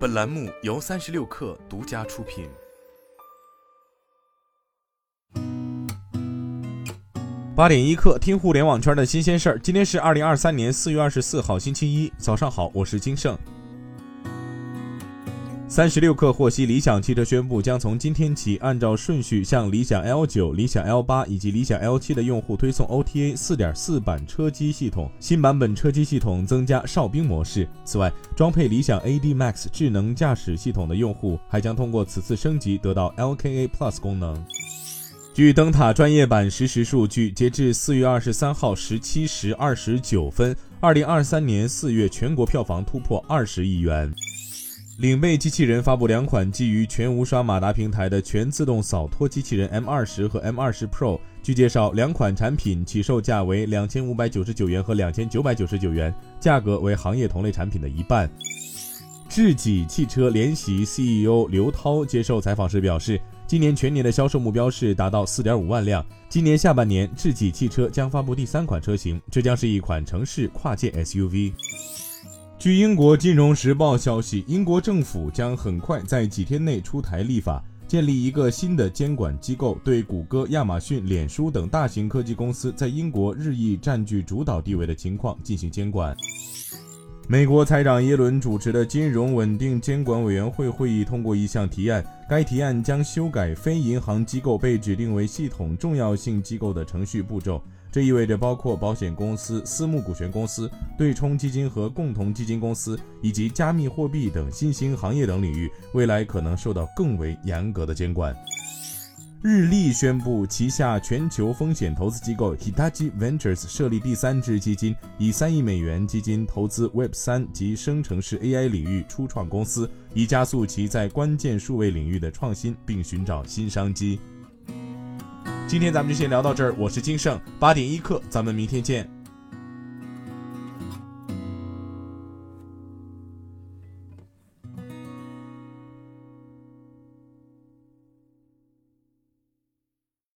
本栏目由三十六氪独家出品。八点一刻，听互联网圈的新鲜事儿。今天是二零二三年四月二十四号，星期一，早上好，我是金盛。三十六氪获悉，理想汽车宣布将从今天起按照顺序向理想 L 九、理想 L 八以及理想 L 七的用户推送 OTA 四点四版车机系统。新版本车机系统增加哨兵模式。此外，装配理想 AD Max 智能驾驶系统的用户还将通过此次升级得到 LKA Plus 功能。据灯塔专业版实时数据，截至四月二十三号十七时二十九分，二零二三年四月全国票房突破二十亿元。领贝机器人发布两款基于全无刷马达平台的全自动扫拖机器人 M 二十和 M 二十 Pro。据介绍，两款产品起售价为两千五百九十九元和两千九百九十九元，价格为行业同类产品的一半。智己汽车联席 CEO 刘涛接受采访时表示，今年全年的销售目标是达到四点五万辆。今年下半年，智己汽车将发布第三款车型，这将是一款城市跨界 SUV。据英国金融时报消息，英国政府将很快在几天内出台立法，建立一个新的监管机构，对谷歌、亚马逊、脸书等大型科技公司在英国日益占据主导地位的情况进行监管。美国财长耶伦主持的金融稳定监管委员会会议通过一项提案，该提案将修改非银行机构被指定为系统重要性机构的程序步骤。这意味着，包括保险公司、私募股权公司、对冲基金和共同基金公司，以及加密货币等新兴行业等领域，未来可能受到更为严格的监管。日立宣布，旗下全球风险投资机构 Hitachi Ventures 设立第三支基金，以三亿美元基金投资 Web 三及生成式 AI 领域初创公司，以加速其在关键数位领域的创新，并寻找新商机。今天咱们就先聊到这儿，我是金盛，八点一刻，咱们明天见。